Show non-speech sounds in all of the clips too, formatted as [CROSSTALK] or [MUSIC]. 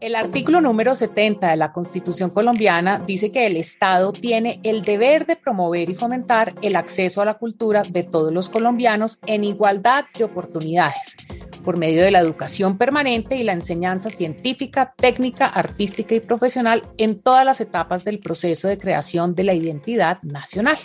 El artículo número 70 de la Constitución colombiana dice que el Estado tiene el deber de promover y fomentar el acceso a la cultura de todos los colombianos en igualdad de oportunidades por medio de la educación permanente y la enseñanza científica, técnica, artística y profesional en todas las etapas del proceso de creación de la identidad nacional.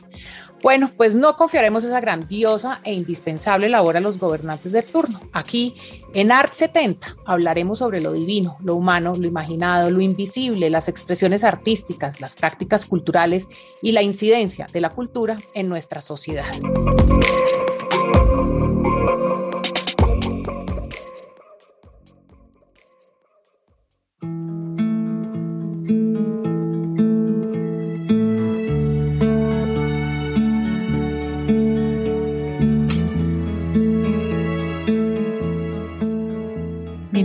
Bueno, pues no confiaremos esa grandiosa e indispensable labor a los gobernantes de turno. Aquí, en Art 70, hablaremos sobre lo divino, lo humano, lo imaginado, lo invisible, las expresiones artísticas, las prácticas culturales y la incidencia de la cultura en nuestra sociedad.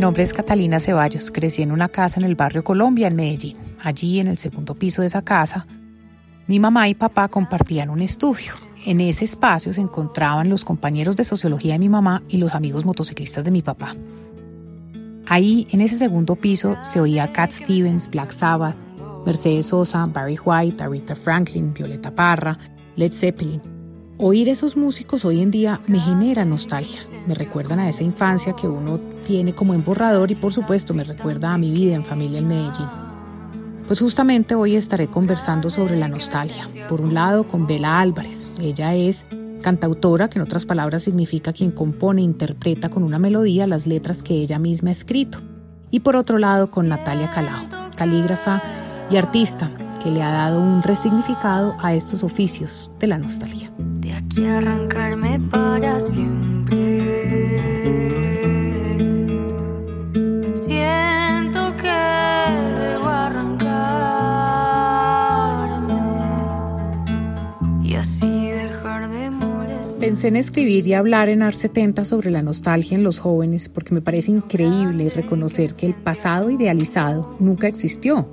Nombre es Catalina Ceballos. Crecí en una casa en el barrio Colombia, en Medellín. Allí, en el segundo piso de esa casa, mi mamá y papá compartían un estudio. En ese espacio se encontraban los compañeros de sociología de mi mamá y los amigos motociclistas de mi papá. Ahí, en ese segundo piso, se oía Cat Stevens, Black Sabbath, Mercedes Sosa, Barry White, Aretha Franklin, Violeta Parra, Led Zeppelin. Oír esos músicos hoy en día me genera nostalgia. Me recuerdan a esa infancia que uno tiene como en borrador y por supuesto me recuerda a mi vida en familia en Medellín. Pues justamente hoy estaré conversando sobre la nostalgia. Por un lado con Bela Álvarez. Ella es cantautora, que en otras palabras significa quien compone e interpreta con una melodía las letras que ella misma ha escrito. Y por otro lado con Natalia Calao, calígrafa y artista, que le ha dado un resignificado a estos oficios de la nostalgia. De aquí arrancarme para siempre. Pensé en escribir y hablar en AR 70 sobre la nostalgia en los jóvenes porque me parece increíble reconocer que el pasado idealizado nunca existió,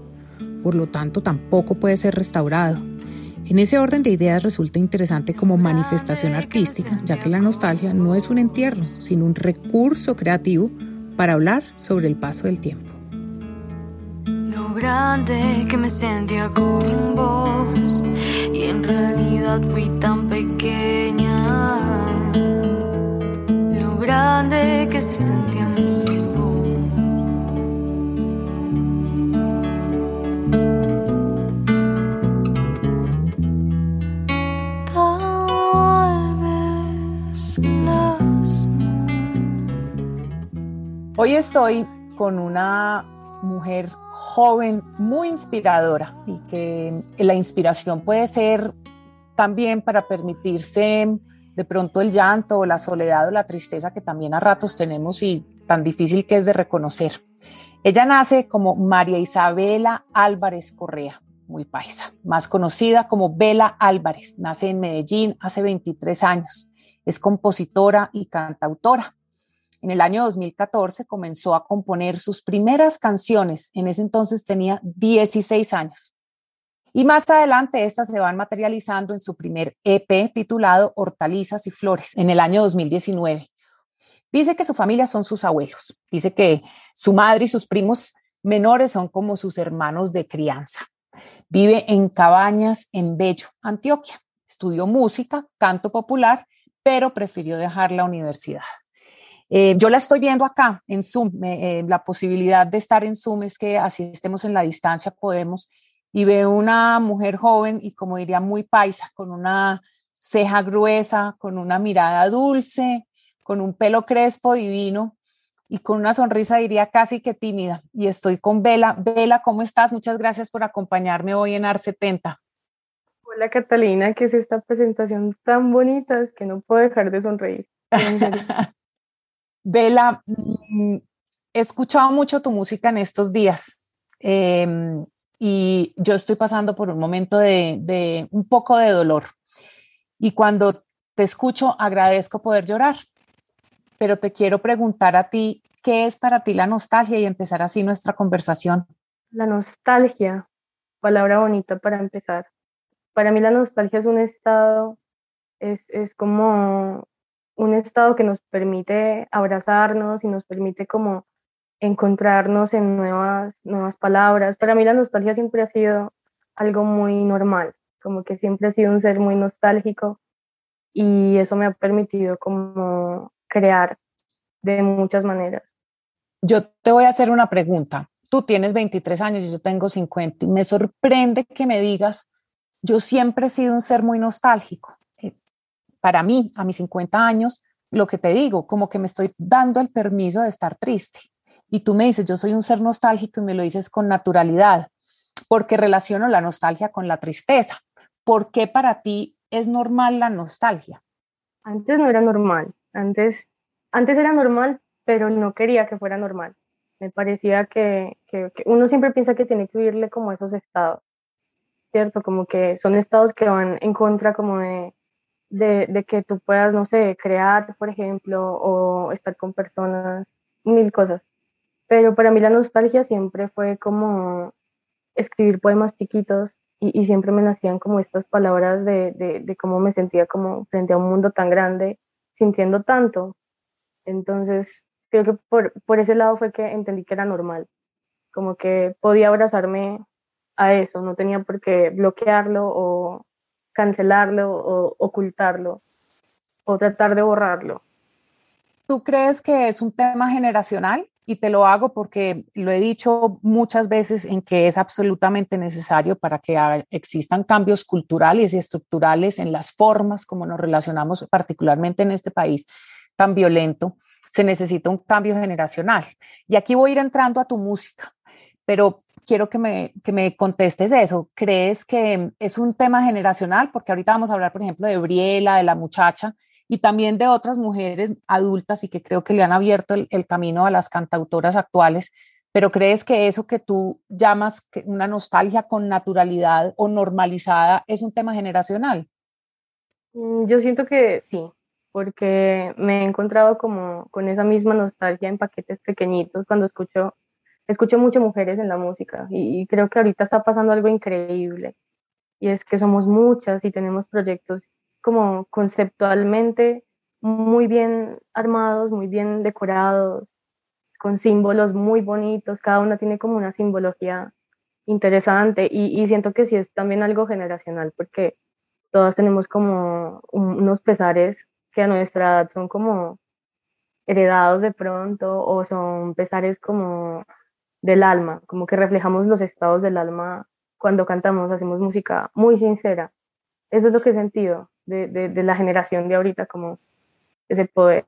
por lo tanto tampoco puede ser restaurado. En ese orden de ideas resulta interesante como manifestación artística, ya que la nostalgia no es un entierro, sino un recurso creativo para hablar sobre el paso del tiempo. Lo grande que me sentía con vos y en realidad fui tan pequeña grande que se sentía amigo. Hoy estoy con una mujer joven muy inspiradora y que la inspiración puede ser también para permitirse de pronto el llanto o la soledad o la tristeza que también a ratos tenemos y tan difícil que es de reconocer. Ella nace como María Isabela Álvarez Correa, muy paisa, más conocida como Bela Álvarez. Nace en Medellín hace 23 años. Es compositora y cantautora. En el año 2014 comenzó a componer sus primeras canciones. En ese entonces tenía 16 años. Y más adelante estas se van materializando en su primer EP titulado Hortalizas y Flores en el año 2019. Dice que su familia son sus abuelos. Dice que su madre y sus primos menores son como sus hermanos de crianza. Vive en Cabañas, en Bello, Antioquia. Estudió música, canto popular, pero prefirió dejar la universidad. Eh, yo la estoy viendo acá en Zoom. Eh, la posibilidad de estar en Zoom es que así estemos en la distancia, podemos y veo una mujer joven y como diría muy paisa, con una ceja gruesa, con una mirada dulce, con un pelo crespo divino y con una sonrisa diría casi que tímida. Y estoy con Vela. Vela, ¿cómo estás? Muchas gracias por acompañarme hoy en AR 70. Hola Catalina, ¿qué es esta presentación tan bonita? Es que no puedo dejar de sonreír. [LAUGHS] Vela, mm, he escuchado mucho tu música en estos días. Em, y yo estoy pasando por un momento de, un poco de dolor. Y cuando te escucho, agradezco poder llorar, pero te quiero preguntar a ti, ¿qué es para ti la nostalgia? Y empezar así nuestra conversación. La nostalgia, palabra bonita para empezar. Para mí la nostalgia es un estado, es, es como un estado que nos permite abrazarnos y nos permite como encontrarnos en nuevas, nuevas palabras. Para mí la nostalgia siempre ha sido algo muy normal, como que siempre he sido un ser muy nostálgico y eso me ha permitido como crear de muchas maneras. Yo te voy a hacer una pregunta. Tú tienes 23 años y yo tengo 50 y me sorprende que me digas, yo siempre he sido un ser muy nostálgico. Para mí, a mis 50 años, lo que te digo, como que me estoy dando el permiso de estar triste. Y tú me dices, yo soy un ser nostálgico y me lo dices con naturalidad, porque relaciono la nostalgia con la tristeza. ¿Por qué para ti es normal la nostalgia? Antes no era normal. Antes, antes era normal, pero no quería que fuera normal. Me parecía que, uno siempre piensa que tiene que vivirle como esos estados, ¿cierto? Como que son estados que van en contra como de, de, que tú puedas, no sé, crear, por ejemplo, o estar con personas, mil cosas. Pero para mí la nostalgia siempre fue como escribir poemas chiquitos y, siempre me nacían como estas palabras de, de, cómo me sentía como frente a un mundo tan grande, sintiendo tanto. Entonces, creo que por, por ese lado fue que entendí que era normal, como que podía abrazarme a eso, no tenía por qué bloquearlo o cancelarlo o ocultarlo o tratar de borrarlo. ¿Tú crees que es un tema generacional? Y te lo hago porque lo he dicho muchas veces en que es absolutamente necesario para que existan cambios culturales y estructurales en las formas como nos relacionamos, particularmente en este país tan violento, se necesita un cambio generacional. Y aquí voy a ir entrando a tu música, pero quiero que me, que me contestes eso. ¿Crees que es un tema generacional? Porque ahorita vamos a hablar, por ejemplo, de Briela, de la muchacha, y también de otras mujeres adultas y que creo que le han abierto el, el camino a las cantautoras actuales. Pero ¿crees que eso que tú llamas una nostalgia con naturalidad o normalizada es un tema generacional? Mm, yo siento que sí, porque me he encontrado como con esa misma nostalgia en paquetes pequeñitos cuando escucho, escucho mucho mujeres en la música y, creo que ahorita está pasando algo increíble. Y es que somos muchas y tenemos proyectos como conceptualmente muy bien armados, muy bien decorados, con símbolos muy bonitos, cada una tiene como una simbología interesante y, y siento que sí es también algo generacional porque todas tenemos como unos pesares que a nuestra edad son como heredados de pronto o son pesares como del alma, como que reflejamos los estados del alma cuando cantamos, hacemos música muy sincera. Eso es lo que he sentido de, de, la generación de ahorita, como ese poder.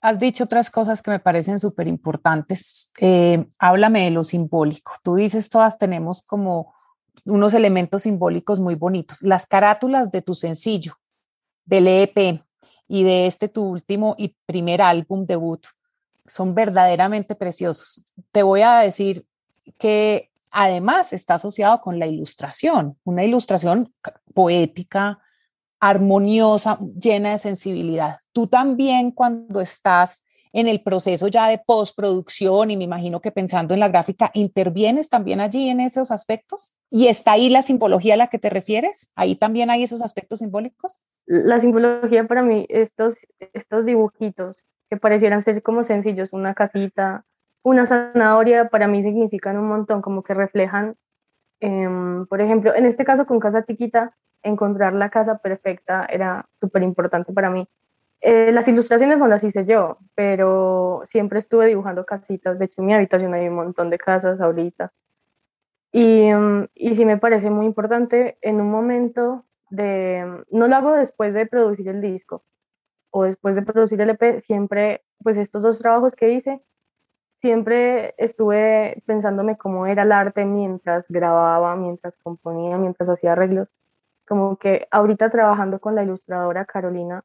Has dicho otras cosas que me parecen súper importantes. Eh, háblame de lo simbólico. Tú dices, todas tenemos como unos elementos simbólicos muy bonitos. Las carátulas de tu sencillo, del EP, y de este tu último y primer álbum debut son verdaderamente preciosos. Te voy a decir que además está asociado con la ilustración, una ilustración poética, armoniosa, llena de sensibilidad. Tú también cuando estás en el proceso ya de postproducción y me imagino que pensando en la gráfica, ¿intervienes también allí en esos aspectos? ¿Y está ahí la simbología a la que te refieres? ¿Ahí también hay esos aspectos simbólicos? La simbología para mí, estos, estos dibujitos que parecieran ser como sencillos, una casita, una zanahoria, para mí significan un montón, como que reflejan, em, por ejemplo, en este caso con Casa Chiquita, encontrar la casa perfecta era súper importante para mí eh, las ilustraciones no las hice yo, pero siempre estuve dibujando casitas. De hecho, en mi habitación hay un montón de casas ahorita. Y, mm, y sí me parece muy importante en un momento de, no lo hago después de producir el disco o después de producir el EP, siempre, pues estos dos trabajos que hice, siempre estuve pensándome cómo era el arte mientras grababa, mientras componía, mientras hacía arreglos. Como que ahorita trabajando con la ilustradora Carolina,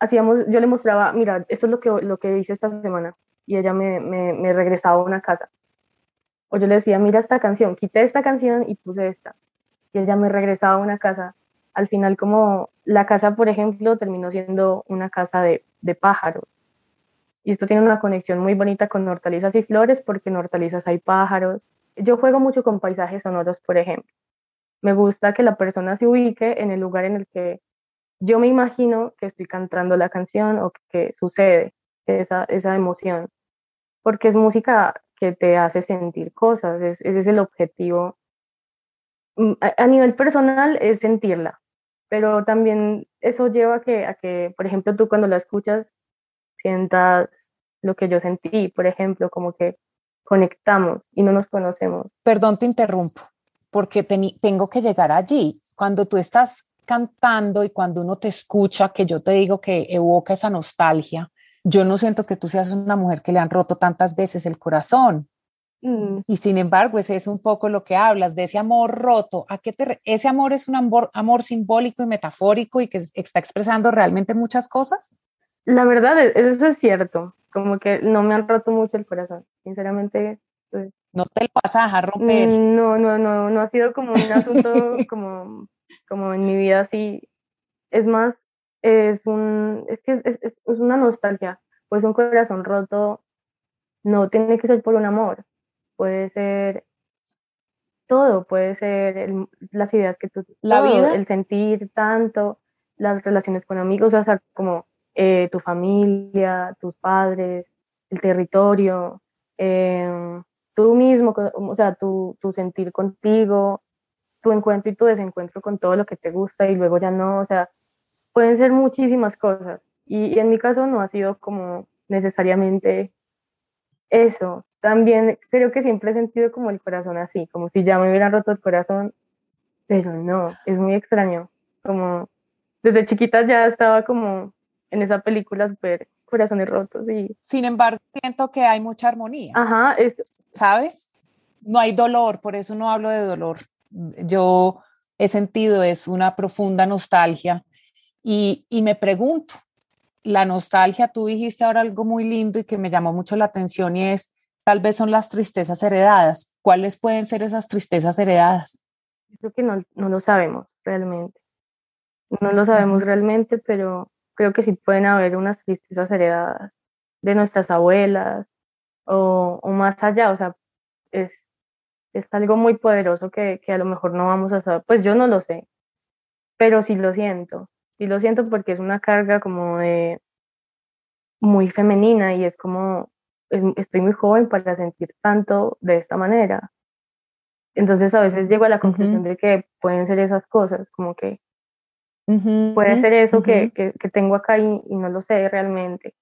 hacíamos, yo le mostraba, mira, esto es lo que, lo que hice esta semana, y ella me, me, me regresaba a una casa. O yo le decía, mira esta canción, quité esta canción y puse esta. Y ella me regresaba a una casa. Al final, como la casa, por ejemplo, terminó siendo una casa de, de pájaros. Y esto tiene una conexión muy bonita con hortalizas y flores, porque en hortalizas hay pájaros. Yo juego mucho con paisajes sonoros, por ejemplo. Me gusta que la persona se ubique en el lugar en el que yo me imagino que estoy cantando la canción o que sucede esa, esa emoción, porque es música que te hace sentir cosas. ese es el objetivo. Mm, a, nivel personal es sentirla, pero también eso lleva a que, por ejemplo, tú cuando la escuchas sientas lo que yo sentí, por ejemplo, como que conectamos y no nos conocemos. Perdón, te interrumpo, porque tengo que llegar allí. Cuando tú estás cantando y cuando uno te escucha, que yo te digo que evoca esa nostalgia, yo no siento que tú seas una mujer que le han roto tantas veces el corazón. Mm. Y sin embargo, ese es un poco lo que hablas, de ese amor roto. ¿A qué te ese amor es un amor, amor simbólico y metafórico y que está expresando realmente muchas cosas? La verdad, e, eso es cierto. Como que no me han roto mucho el corazón. Sinceramente, pues no te lo vas a dejar romper. Mm, no, no, no, no ha sido como un asunto como, como en mi vida así. Es más, es un, es que es, es, es, una nostalgia, pues un corazón roto no tiene que ser por un amor, puede ser todo, puede ser las ideas que tú, la vida, el sentir tanto, las relaciones con amigos, o sea, como eh, tu familia, tus padres, el territorio, em, tú mismo, o sea, tu, tu sentir contigo, tu encuentro y tu desencuentro con todo lo que te gusta y luego ya no, o sea, pueden ser muchísimas cosas. Y, en mi caso no ha sido como necesariamente eso. También creo que siempre he sentido como el corazón así, como si ya me hubieran roto el corazón, pero no, es muy extraño. Como desde chiquita ya estaba como en esa película súper corazones rotos y... Sin embargo, siento que hay mucha armonía. Ajá, es... ¿sabes? No hay dolor, por eso no hablo de dolor. Yo he sentido es una profunda nostalgia y, me pregunto, la nostalgia, tú dijiste ahora algo muy lindo y que me llamó mucho la atención y es, tal vez son las tristezas heredadas. ¿Cuáles pueden ser esas tristezas heredadas? Creo que no, no lo sabemos realmente. No lo sabemos realmente, pero creo que sí pueden haber unas tristezas heredadas de nuestras abuelas o, o más allá. O sea, es, es algo muy poderoso que, que a lo mejor no vamos a saber. Pues yo no lo sé, pero sí lo siento y lo siento porque es una carga como de muy femenina y es como, estoy muy joven para sentir tanto de esta manera. Entonces a veces llego a la conclusión de que pueden ser esas cosas, como que puede ser eso que, que, tengo acá y, y, no lo sé realmente.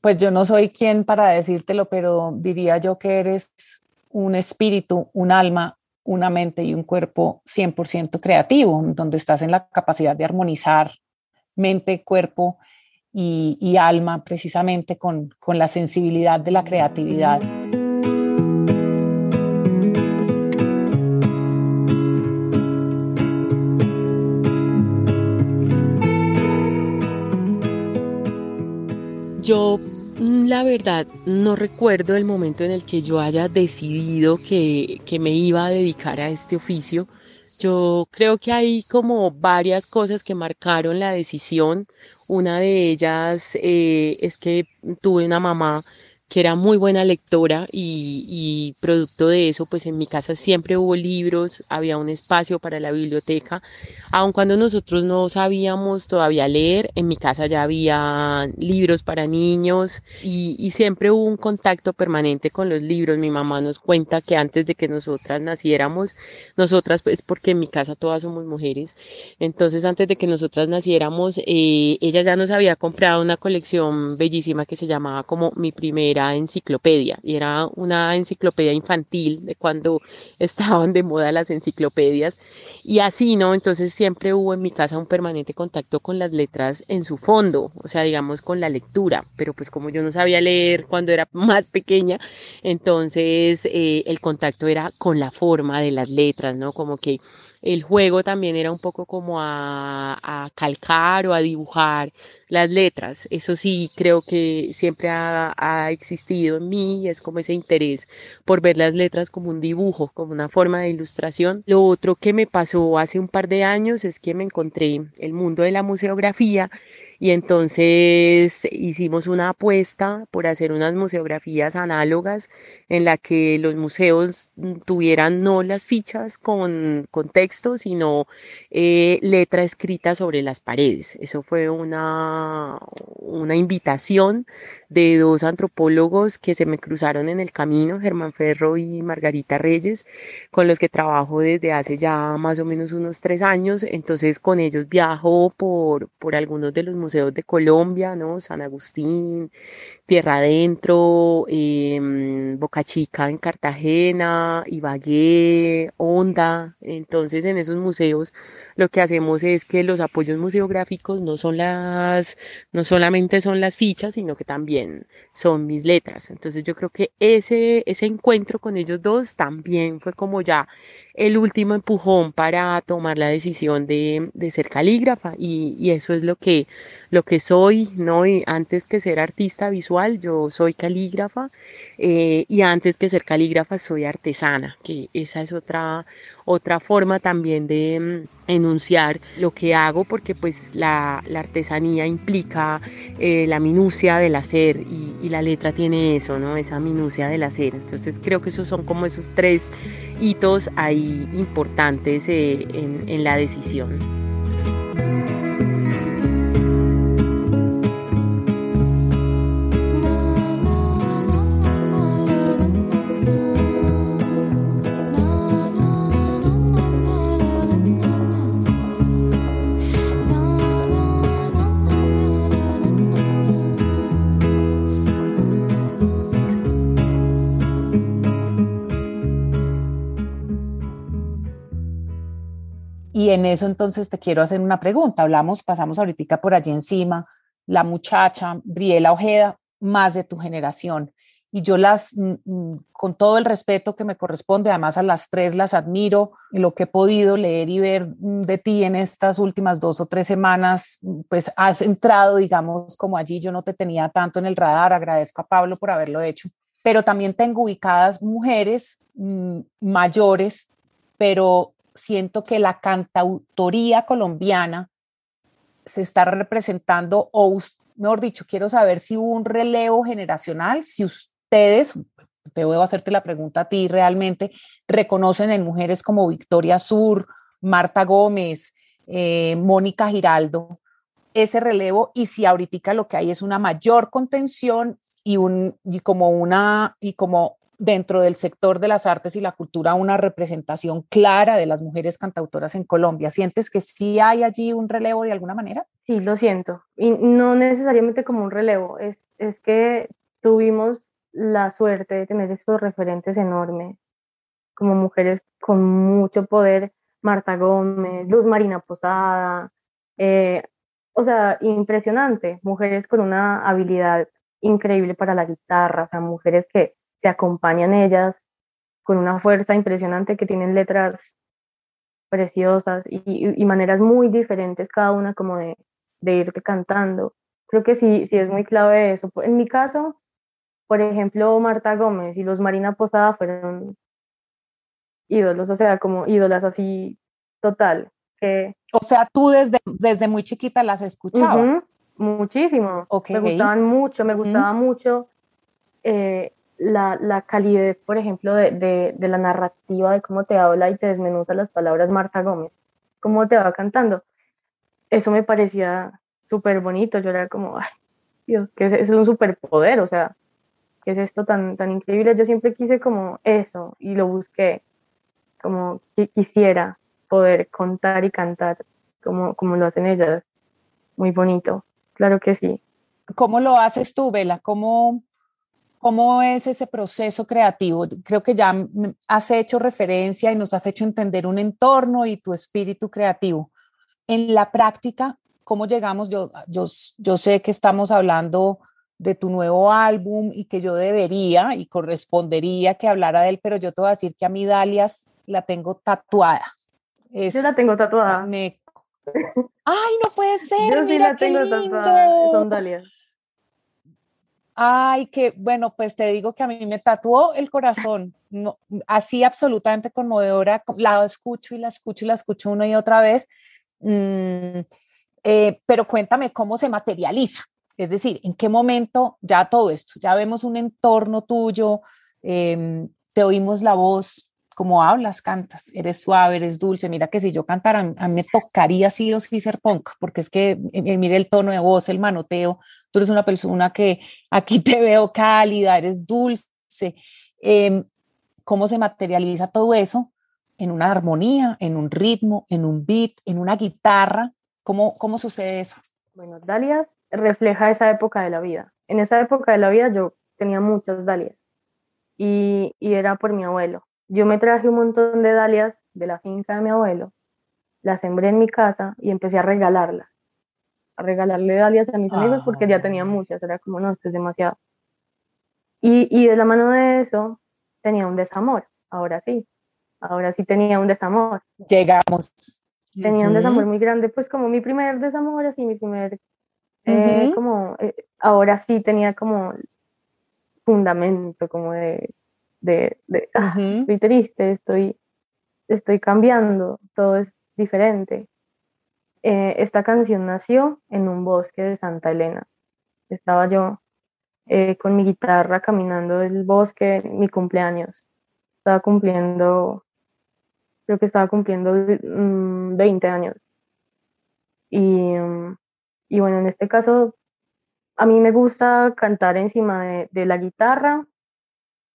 Pues yo no soy quien para decírtelo, pero diría yo que eres un espíritu, un alma una mente y un cuerpo 100% creativo, donde estás en la capacidad de armonizar mente, cuerpo y, alma precisamente con, con la sensibilidad de la creatividad. Yo la verdad, no recuerdo el momento en el que yo haya decidido que, me iba a dedicar a este oficio. Yo creo que hay como varias cosas que marcaron la decisión. Una de ellas eh, es que tuve una mamá que era muy buena lectora y, producto de eso, pues en mi casa siempre hubo libros, había un espacio para la biblioteca, aun cuando nosotros no sabíamos todavía leer, en mi casa ya había libros para niños y, siempre hubo un contacto permanente con los libros. Mi mamá nos cuenta que antes de que nosotras naciéramos, nosotras, pues porque en mi casa todas somos mujeres, entonces antes de que nosotras naciéramos, eh, ella ya nos había comprado una colección bellísima que se llamaba como mi primera enciclopedia y era una enciclopedia infantil de cuando [LAUGHS] estaban de moda las enciclopedias y así, ¿no? Entonces siempre hubo en mi casa un permanente contacto con las letras en su fondo, o sea, digamos con la lectura, pero pues como yo no sabía leer cuando era [LAUGHS] más pequeña, entonces eh, el contacto era con la forma de las letras, ¿no? Como que el juego también era un poco como a, calcar o a dibujar las letras. Eso sí, creo que siempre ha, ha, existido en mí, es como ese interés por ver las letras como un dibujo, como una forma de ilustración. Lo otro que me pasó hace un par de años es que me encontré el mundo de la museografía y entonces hicimos una apuesta por hacer unas museografías análogas en la que los museos tuvieran no las fichas con, con texto, sino eh, letra escrita sobre las paredes. Eso fue una, una invitación de dos antropólogos que se me cruzaron en el camino, Germán Ferro y Margarita Reyes, con los que trabajo desde hace ya más o menos unos tres años. Entonces con ellos viajo por, por algunos de los museos de Colombia, ¿no? San Agustín, Tierra Adentro, em, Boca Chica en Cartagena, Ibagué, Honda. Entonces en esos museos lo que hacemos es que los apoyos museográficos no son las, no solamente son las fichas, sino que también son mis letras. Entonces yo creo que ese, ese encuentro con ellos dos también fue como ya el último empujón para tomar la decisión de, de ser calígrafa y, y, eso es lo que, lo que soy, ¿no? Y antes que ser artista visual, yo soy calígrafa eh, y antes que ser calígrafa soy artesana, que esa es otra, otra forma también de mm, enunciar lo que hago porque pues la, la artesanía implica eh, la minucia del hacer y, y, la letra tiene eso, ¿no? Esa minucia del hacer. Entonces creo que esos son como esos tres hitos ahí importantes eh, en, en la decisión. En eso entonces te quiero hacer una pregunta. Hablamos, pasamos ahorita por allí encima, la muchacha, Briela Ojeda, más de tu generación. Y yo las, mm, mm, con todo el respeto que me corresponde, además a las tres las admiro, lo que he podido leer y ver mm, de ti en estas últimas dos o tres semanas, pues has entrado, digamos, como allí, yo no te tenía tanto en el radar, agradezco a Pablo por haberlo hecho, pero también tengo ubicadas mujeres mayores, pero siento que la cantautoría colombiana se está representando, o mejor dicho, quiero saber si hubo un relevo generacional, si ustedes, debo hacerte la pregunta a ti realmente, reconocen en mujeres como Victoria Sur, Marta Gómez, eh, Mónica Giraldo, ese relevo y si ahorita lo que hay es una mayor contención y, un, y como una y como dentro del sector de las artes y la cultura una representación clara de las mujeres cantautoras en Colombia. ¿Sientes que sí hay allí un relevo de alguna manera? Sí, lo siento. Y no necesariamente como un relevo, es, es que tuvimos la suerte de tener estos referentes enormes, como mujeres con mucho poder, Marta Gómez, Luz Marina Posada, eh, o sea, impresionante, mujeres con una habilidad increíble para la guitarra, o sea, mujeres que te acompañan ellas con una fuerza impresionante que tienen letras preciosas y, maneras muy diferentes cada una como de, de, irte cantando. Creo que sí, sí es muy clave eso. En mi caso, por ejemplo, Marta Gómez y los Marina Posada fueron ídolos, o sea, como ídolas así total. Que, o sea, tú desde, desde muy chiquita las escuchabas. muchísimo. Me gustaban mucho, me gustaba mucho. Eh, la, la, calidez, por ejemplo, de, de, de, la narrativa, de cómo te habla y te desmenuza las palabras Marta Gómez, cómo te va cantando. Eso me parecía súper bonito. Yo era como, ay, Dios, que es, es un superpoder, o sea, ¿qué es esto tan, tan increíble? Yo siempre quise como eso y lo busqué, como que quisiera poder contar y cantar como, como lo hacen ellas. Muy bonito, claro que sí. ¿Cómo lo haces tú, Vela? ¿Cómo, ¿Cómo es ese proceso creativo? Creo que ya has hecho referencia y nos has hecho entender un entorno y tu espíritu creativo. En la práctica, ¿cómo llegamos? Yo, yo, yo sé que estamos hablando de tu nuevo álbum y que yo debería y correspondería que hablara de él, pero yo te voy a decir que a mi Dalias la tengo tatuada. yo la tengo tatuada. Ay, no puede [LAUGHS] ser. Yo mira la tengo tatuada. Son Dalias. Ay, que bueno, pues te digo que a mí me tatuó el corazón, así absolutamente conmovedora, la escucho y la escucho y la escucho una y otra vez. Mm, Eh, pero cuéntame cómo se materializa, es decir, en qué momento ya todo esto, ya vemos un entorno tuyo, em, te oímos la voz, como hablas, cantas, eres suave, eres dulce. Mira que si yo cantara, a mí me tocaría sí o sí ser punk, porque es que eh, mire el tono de voz, el manoteo. Tú eres una persona que aquí te veo cálida, eres dulce. Em, ¿Cómo se materializa todo eso en una armonía, en un ritmo, en un beat, en una guitarra? ¿Cómo, cómo sucede eso? Bueno, Dalias refleja esa época de la vida. En esa época de la vida yo tenía muchas Dalias y, y era por mi abuelo yo me traje un montón de dalias de la finca de mi abuelo, las sembré en mi casa y empecé a regalarlas, a regalarle dalias a mis amigos porque ya tenía ah. muchas, era como, no, esto es demasiado. Y, y de la mano de eso tenía un desamor, ahora sí, ahora sí tenía un desamor. Llegamos. Tenía un desamor muy grande, pues como mi primer desamor, así mi primer, eh, como, eh, ahora sí tenía como fundamento, como de, de, ah, estoy triste, estoy, estoy cambiando, todo es diferente. Eh, esta canción nació en un bosque de Santa Elena. Estaba yo eh, con mi guitarra caminando el bosque, mi cumpleaños. Estaba cumpliendo, creo que estaba cumpliendo 20 mm, años. Y, y, bueno, en este caso, a mí me gusta cantar encima de, de la guitarra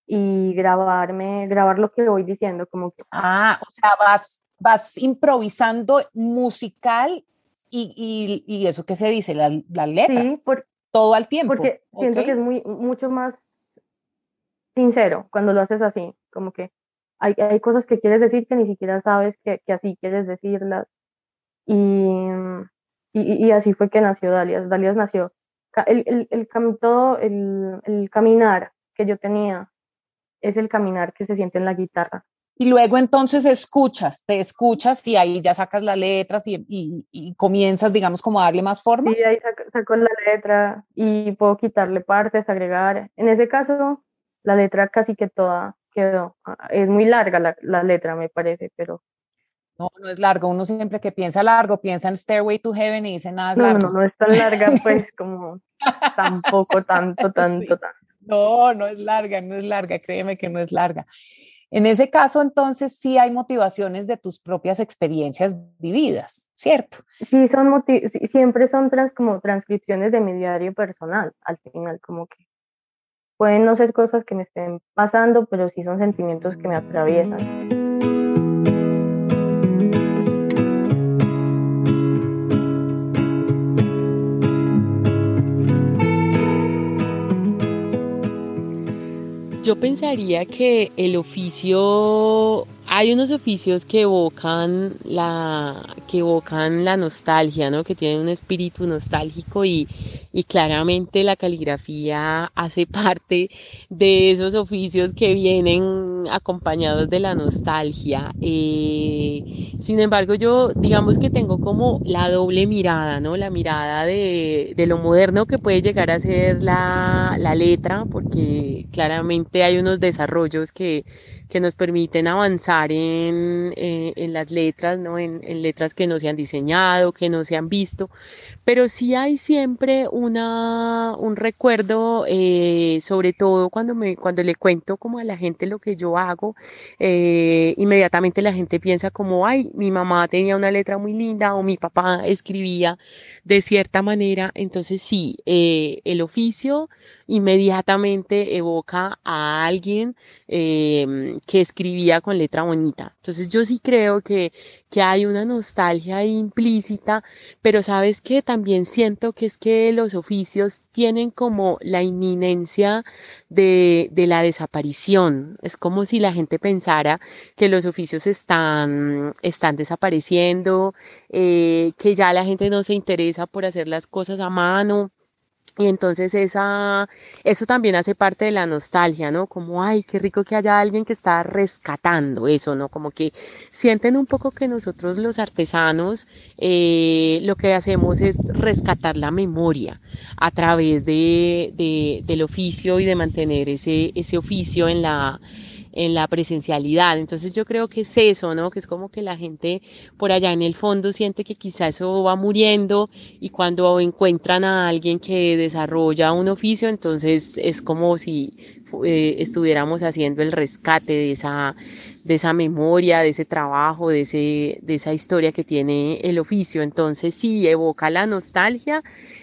y grabarme, grabar lo que voy diciendo, como que... Ah, o sea, vas, vas improvisando musical y, y, y eso que se dice, la, la letra. Sí, por, todo al tiempo. Porque siento que es muy, mucho más sincero cuando lo haces así, como que hay, hay cosas que quieres decir que ni siquiera sabes que, que así quieres decirlas. Y, y, y, así fue que nació Dalias. Dalias nació. El, el, el, todo el, el caminar que yo tenía es el caminar que se siente en la guitarra. Y luego entonces escuchas, te escuchas y ahí ya sacas las letras y, y, comienzas, digamos, como a darle más forma. Sí, ahí saco, la letra y puedo quitarle partes, agregar. En ese caso, la letra casi que toda quedó. Es muy larga la, la letra, me parece, pero... No, no es largo. Uno siempre que piensa largo, piensa en Stairway to Heaven y dice nada no, largo. No, no, no es tan larga, [LAUGHS] pues como tampoco tanto, tanto, tanto. No, no es larga, no es larga, créeme que no es larga. En ese caso, entonces, sí hay motivaciones de tus propias experiencias vividas, ¿cierto? Sí, son siempre son como transcripciones de mi diario personal, al final, como que pueden no ser cosas que me estén pasando, pero sí son sentimientos que me atraviesan. Yo pensaría que el oficio, hay unos oficios que evocan la, que evocan la nostalgia, ¿no? Que tienen un espíritu nostálgico y, y claramente la caligrafía hace [LAUGHS] parte de esos oficios que vienen acompañados de la nostalgia. Eh, sin embargo, yo digamos que tengo como la doble mirada, ¿no? La mirada de, lo moderno que puede llegar a ser la, letra, porque claramente hay unos desarrollos que, nos permiten avanzar en, eh, las letras, ¿no? En, en, letras que no se han diseñado, que no se han visto, pero sí hay siempre una, un recuerdo, eh, sobre todo cuando, me, cuando le cuento como a la gente lo que yo hago, eh, inmediatamente la gente piensa como, ay, mi mamá tenía una letra muy linda o mi papá escribía de cierta manera. Entonces sí, eh, el oficio inmediatamente evoca a alguien em, que escribía con letra bonita. Entonces yo sí creo que, que hay una nostalgia implícita, pero sabes que también siento que es que los oficios tienen como la inminencia de, de la desaparición. Es como si la gente pensara que los oficios están, están desapareciendo, eh, que ya la gente no se interesa por hacer las cosas a mano y entonces esa, eso también hace parte de la nostalgia, ¿no? Como, ay, qué rico que haya alguien que está rescatando eso, ¿no? Como que sienten un poco que nosotros los artesanos eh, lo que hacemos es rescatar la memoria a través de, de, del oficio y de mantener ese, ese oficio en la, en la presencialidad. Entonces yo creo que es eso, ¿no? Que es como que la gente por allá en el fondo siente que quizá eso va muriendo y cuando encuentran a alguien que desarrolla un oficio, entonces es como si eh, estuviéramos haciendo el rescate de esa de esa memoria, de ese trabajo, de, ese, de esa historia que tiene el oficio. Entonces sí, evoca la nostalgia,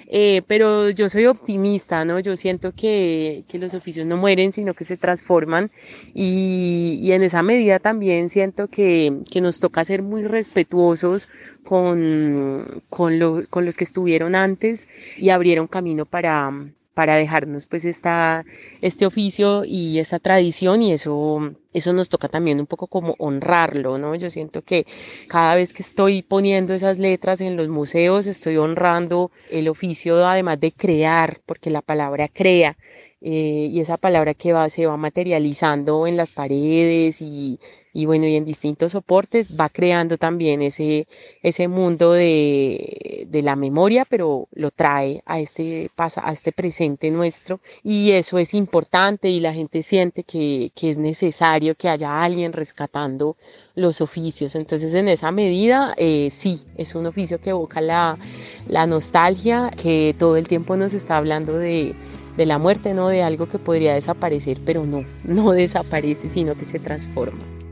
eh, pero yo soy optimista, ¿no? Yo siento que, que, los oficios no mueren, sino que se transforman y, y en esa medida también siento que, que, nos toca ser muy respetuosos con, con, lo, con los que estuvieron antes y abrieron camino para para dejarnos pues esta, este oficio y esa tradición y eso, eso nos toca también un poco como honrarlo, ¿no? Yo siento que cada vez que estoy poniendo esas letras en los museos estoy honrando el oficio además de crear, porque la palabra crea eh, y esa palabra que va, se va materializando en las paredes y, y, bueno, y en distintos soportes, va creando también ese, ese mundo de, de, la memoria, pero lo trae a este, pasa, a este presente nuestro y eso es importante y la gente siente que, que es necesario que haya alguien rescatando los oficios. Entonces, en esa medida, eh, sí, es un oficio que evoca la, la nostalgia, que todo el tiempo nos está hablando de de la muerte, no de algo que podría desaparecer, pero no, no [LAUGHS] desaparece, sino que se transforma.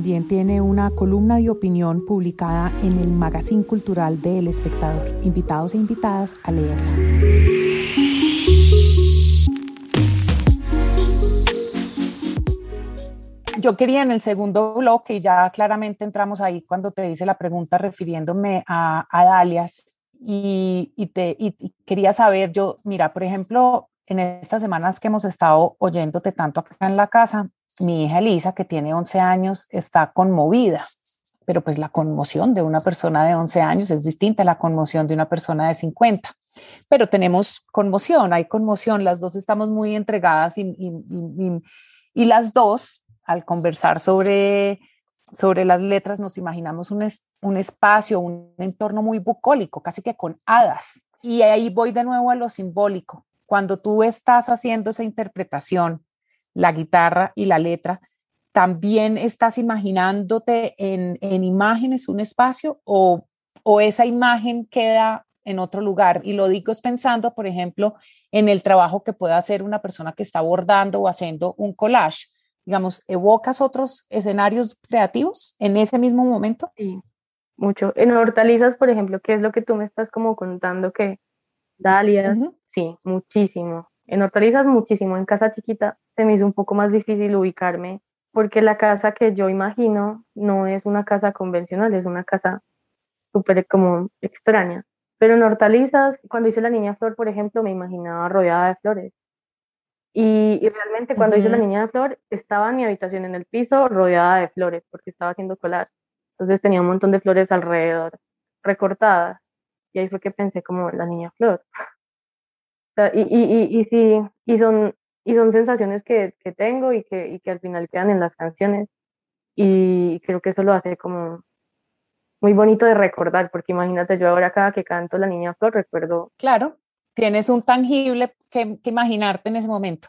También tiene una columna de opinión publicada en el Magazine Cultural del Espectador. Invitados e invitadas a leerla. Yo quería en el segundo bloque, y ya claramente entramos ahí cuando te hice la pregunta refiriéndome a, a Dalias, y, y, te, y quería saber, yo, mira, por ejemplo, en estas semanas que hemos estado oyéndote tanto acá en la casa, mi hija Elisa, que tiene 11 años, está conmovida, pero pues la conmoción de una persona de 11 años es distinta a la conmoción de una persona de 50. Pero tenemos conmoción, hay conmoción, las dos estamos muy entregadas y, las dos, al conversar sobre, sobre las letras, nos imaginamos un, un espacio, un entorno muy bucólico, casi que con hadas. Y ahí voy de nuevo a lo simbólico. Cuando tú estás haciendo esa interpretación, la guitarra y la letra, ¿también estás imaginándote en, imágenes un espacio o, esa imagen queda en otro lugar? Y lo digo es pensando, por ejemplo, en el trabajo que pueda hacer una persona que está bordando o haciendo un collage. Digamos, ¿evocas otros escenarios creativos en ese mismo momento? Sí, mucho. En hortalizas, por ejemplo, ¿qué es lo que tú me estás como contando que dalias? Sí, muchísimo. En hortalizas muchísimo, en casa chiquita se me hizo un poco más difícil ubicarme porque la casa que yo imagino no es una casa convencional, es una casa súper como extraña. Pero en hortalizas, cuando hice la niña flor, por ejemplo, me imaginaba rodeada de flores. Y, realmente cuando hice la niña flor, estaba en mi habitación en el piso rodeada de flores porque estaba haciendo colar. Entonces tenía un montón de flores alrededor, recortadas. Y ahí fue que pensé como la niña flor y, y, y, sí, y son, y son sensaciones que, que tengo y que, y que al final quedan en las canciones. Y creo que eso lo hace como muy bonito de recordar, porque imagínate, yo ahora cada que canto La Niña Flor recuerdo. Claro, tienes un tangible que, que imaginarte en ese momento.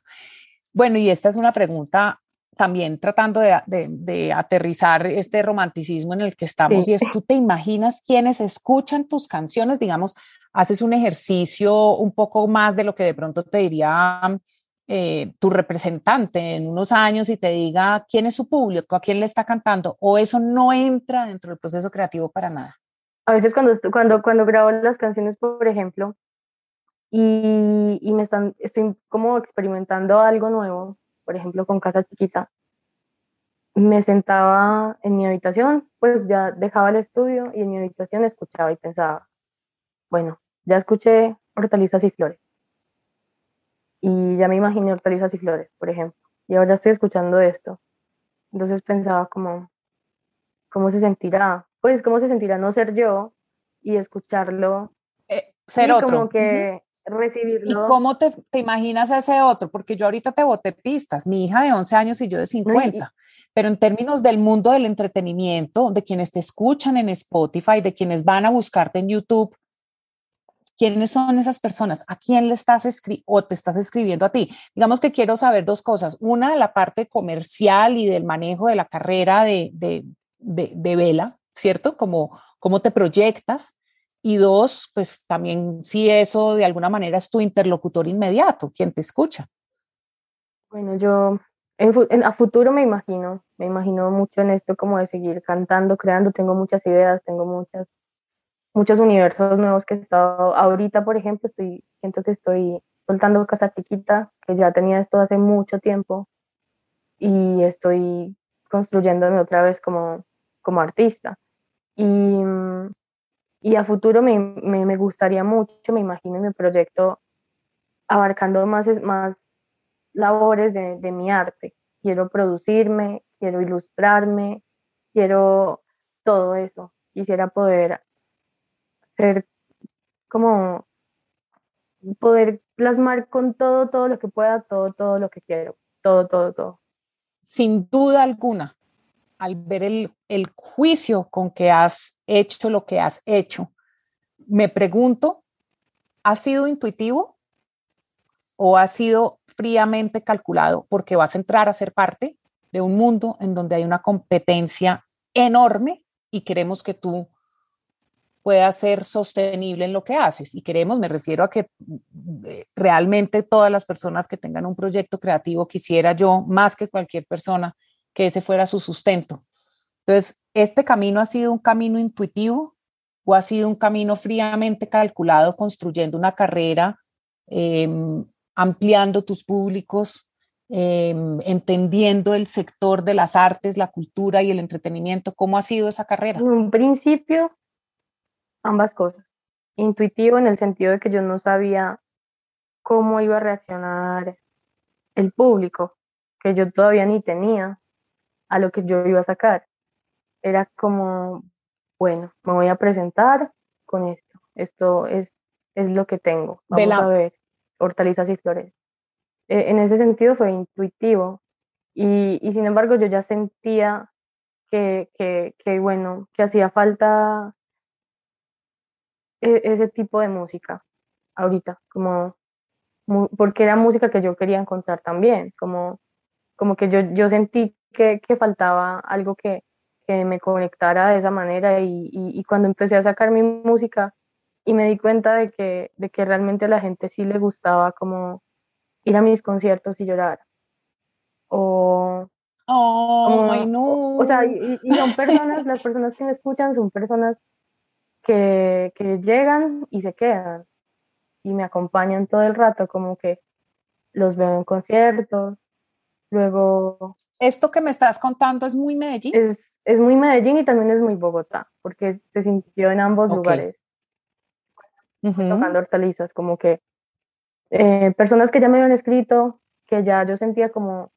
Bueno, y esta es una pregunta también tratando de, de, de, aterrizar este romanticismo en el que estamos y es, ¿tú te imaginas quienes escuchan tus canciones? Digamos, haces un ejercicio un poco más de lo que de pronto te diría eh, tu representante en unos años y te diga quién es su público, a quién le está cantando, o eso no entra dentro del proceso creativo para nada. A veces cuando, cuando, cuando grabo las canciones, por ejemplo, y, y me están, estoy como experimentando algo nuevo, por ejemplo, con Casa Chiquita, me sentaba en mi habitación, pues ya dejaba el estudio y en mi habitación escuchaba y pensaba, bueno, ya escuché hortalizas y flores. Y ya me imaginé hortalizas y flores, por ejemplo. Y ahora estoy escuchando esto. Entonces pensaba como, cómo se sentirá, pues cómo se sentirá no ser yo y escucharlo. Eh, ser otro. Como que recibirlo. ¿Y cómo te, te, imaginas a ese otro? Porque yo ahorita te boté pistas, mi hija de 11 años y yo de 50, pero en términos del mundo del entretenimiento, de quienes te escuchan en Spotify, de quienes van a buscarte en YouTube, ¿quiénes son esas personas? ¿A quién le estás escribiendo o te estás escribiendo a ti? Digamos que quiero saber dos cosas. Una, la parte comercial y del manejo de la carrera de, de, de, de Vela, ¿cierto? Como cómo te proyectas y dos, pues también si eso de alguna manera es tu interlocutor inmediato, quien te escucha. Bueno, yo en, a futuro me imagino, me imagino mucho en esto como de seguir cantando, creando, tengo muchas ideas, tengo muchas, muchos universos nuevos que he estado, ahorita por ejemplo, estoy, siento que estoy soltando Casa Chiquita, que ya tenía esto hace mucho tiempo y estoy construyéndome otra vez como, como artista. Y y a futuro me, me, gustaría mucho, me imagino mi proyecto abarcando más, más labores de, de mi arte. Quiero producirme, quiero ilustrarme, quiero todo eso. Quisiera poder ser como poder plasmar con todo, todo lo que pueda, todo, todo lo que quiero, todo, todo, todo. Sin duda alguna, al ver el, el juicio con que has hecho lo que has hecho, me pregunto, ¿ha sido intuitivo o ha sido fríamente calculado? Porque vas a entrar a ser parte de un mundo en donde hay una competencia enorme y queremos que tú puedas ser sostenible en lo que haces. Y queremos, me refiero a que eh, realmente todas las personas que tengan un proyecto creativo, quisiera yo, más que cualquier persona, que ese fuera su sustento. Entonces, ¿este camino ha sido un camino intuitivo o ha sido un camino fríamente calculado construyendo una carrera, em, ampliando tus públicos, em, entendiendo el sector de las artes, la cultura y el entretenimiento? ¿Cómo ha sido esa carrera? En un principio, ambas cosas. Intuitivo en el sentido de que yo no sabía cómo iba a reaccionar el público, que yo todavía ni tenía a lo que yo iba a sacar. Era como, bueno, me voy a presentar con esto. Esto es, es lo que tengo. Vamos a ver, hortalizas y flores. E, en ese sentido fue intuitivo. Y, y sin embargo yo ya sentía que, que, que, bueno, que hacía falta ese tipo de música ahorita, como porque era música que yo quería encontrar también, como, como que yo, yo sentí que, que faltaba algo que, que me conectara de esa manera y, y, cuando empecé a sacar mi música y me di cuenta de que, de que realmente a la gente sí le gustaba como ir a mis conciertos y llorar. O, oh, no. o sea, y, y, son personas, las personas que me escuchan son personas que, que llegan y se quedan y me acompañan todo el rato, como que los veo en conciertos, luego... Esto que me estás contando es muy Medellín. Es, es muy Medellín y también es muy Bogotá, porque se sintió en ambos lugares. Tocando hortalizas, como que eh, personas que ya me habían escrito, que ya yo sentía como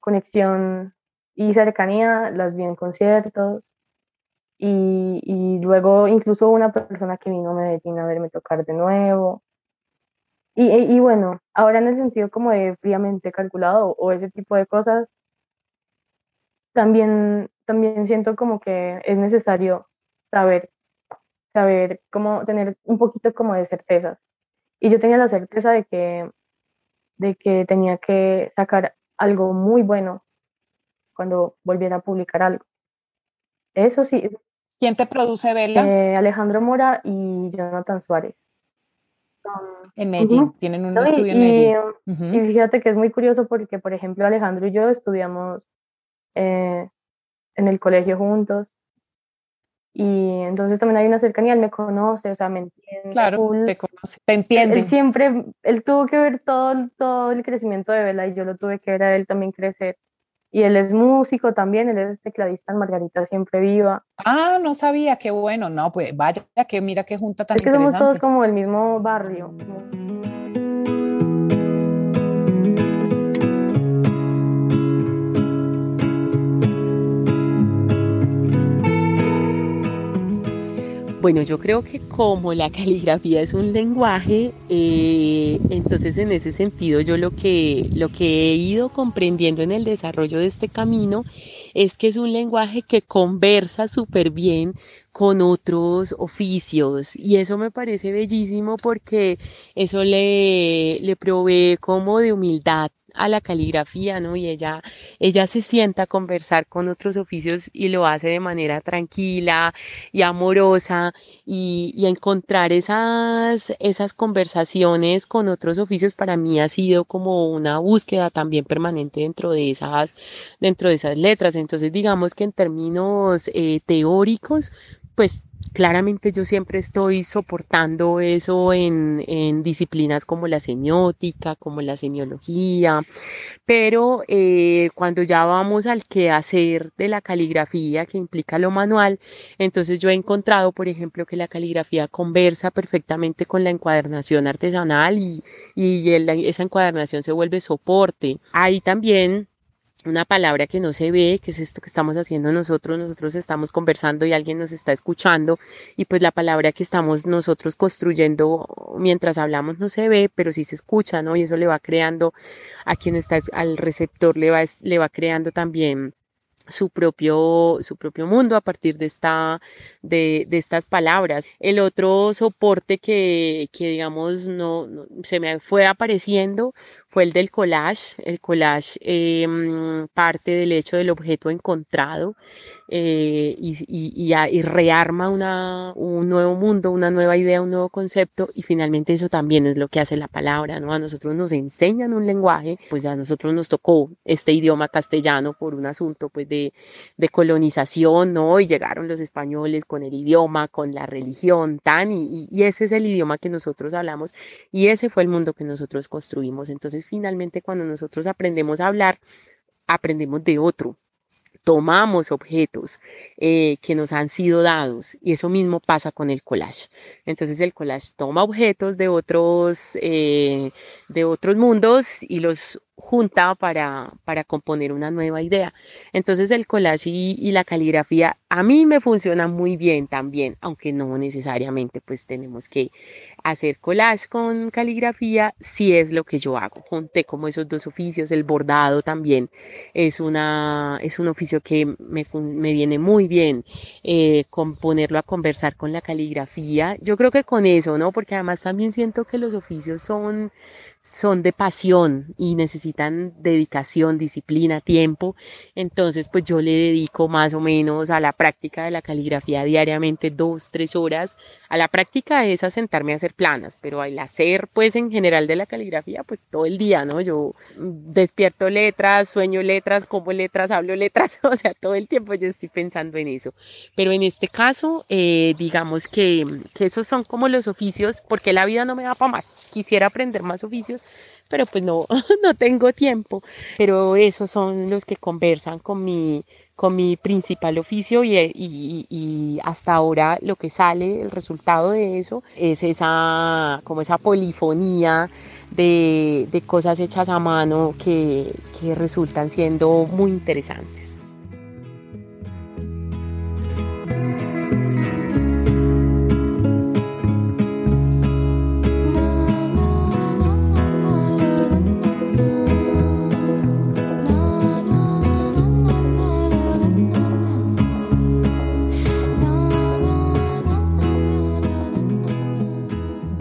conexión y cercanía, las vi en conciertos. Y, y luego incluso una persona que vino a Medellín a verme tocar de nuevo. Y, y, bueno, ahora en el sentido como de fríamente calculado o ese tipo de cosas, también, también siento como que es necesario saber, saber cómo tener un poquito como de certezas. Y yo tenía la certeza de que, de que tenía que sacar algo muy bueno cuando volviera a publicar algo. Eso sí. ¿Quién te produce Bella? Eh, Alejandro Mora y Jonathan Suárez. En Medellín, tienen un estudio en Medellín. Y fíjate que es muy curioso porque, por ejemplo, Alejandro y yo estudiamos eh, en el colegio juntos. Y entonces también hay una cercanía, él me conoce, o sea, me entiende. Claro, te conoce, te entiende. Él, siempre, él tuvo que ver todo, todo el crecimiento de Vela y yo lo tuve que ver a él también crecer. Y él es músico también, él es tecladista en Margarita Siempre Viva. Ah, no sabía, qué bueno, no, pues vaya, que mira qué junta tan Es que somos todos como el mismo barrio. Bueno, yo creo que como la [LAUGHS] caligrafía es un lenguaje, eh, entonces en ese sentido yo lo que, lo que he ido comprendiendo en el desarrollo de este camino es que es un lenguaje que conversa súper bien con otros oficios. Y eso me parece bellísimo porque eso le, le provee como de humildad a la caligrafía, ¿no? Y ella, ella se sienta a conversar con otros oficios y lo hace de manera tranquila y amorosa y, y encontrar esas, esas conversaciones con otros oficios para mí ha sido como una búsqueda también permanente dentro de esas, dentro de esas letras. Entonces digamos que en términos eh, teóricos, pues claramente yo siempre estoy soportando eso en, disciplinas como la semiótica, como la semiología, pero eh, cuando ya vamos al quehacer de la caligrafía que implica lo manual, entonces yo he encontrado, por ejemplo, que la caligrafía conversa perfectamente con la encuadernación artesanal y, y esa encuadernación se vuelve soporte. Ahí también una palabra que no se ve, que es esto que estamos haciendo nosotros, nosotros estamos conversando y alguien nos está escuchando y pues la palabra que estamos nosotros construyendo mientras hablamos no se ve, pero sí se escucha, ¿no? Y eso le va creando a quien está al receptor le va le va creando también su propio, su propio mundo a partir de, esta, de, de estas palabras. El otro soporte que, que digamos, no, se me fue apareciendo fue el del collage. El collage em, parte del hecho del objeto encontrado eh, y, y, rearma una, un nuevo mundo, una nueva idea, un nuevo concepto y finalmente eso también es lo que hace la palabra, ¿no? A nosotros nos enseñan un lenguaje, pues a nosotros nos tocó este idioma castellano por un asunto pues de, de colonización, ¿no? Y llegaron los españoles con el idioma, con la religión, tan, y ese es el idioma que nosotros hablamos y ese fue el mundo que nosotros construimos. Entonces finalmente cuando nosotros aprendemos a hablar, aprendemos de otro, tomamos objetos eh, que nos han sido dados y eso mismo pasa con el collage. Entonces el collage toma objetos de otros, eh, de otros mundos y los junta para, para componer una nueva idea. Entonces el collage y, la caligrafía a mí me funciona muy bien también, aunque no necesariamente pues tenemos que hacer collage con caligrafía si es lo que yo hago. Junté como esos dos oficios, el bordado también es, una, es un oficio que me, me viene muy bien, eh, con ponerlo a conversar con la caligrafía. Yo creo que con eso, ¿no? Porque además también siento que los oficios son son de pasión y necesitan dedicación, disciplina, tiempo. Entonces, pues yo le dedico más o menos a la práctica de la caligrafía diariamente dos, tres horas. A la práctica es a sentarme a hacer planas, pero al hacer, pues en general de la caligrafía, pues todo el día, ¿no? Yo despierto letras, sueño letras, como letras, hablo letras, [LAUGHS] o sea, todo el tiempo yo estoy pensando en eso. Pero en este caso, eh, digamos que, que esos son como los oficios, porque la vida no me da para más. Quisiera aprender más oficios pero pues no, [LAUGHS] no tengo tiempo. Pero esos son los que conversan con mi, con mi principal oficio y, y, hasta ahora lo que sale, el resultado de eso es esa, como esa polifonía de, de cosas hechas a mano que, que resultan siendo muy interesantes.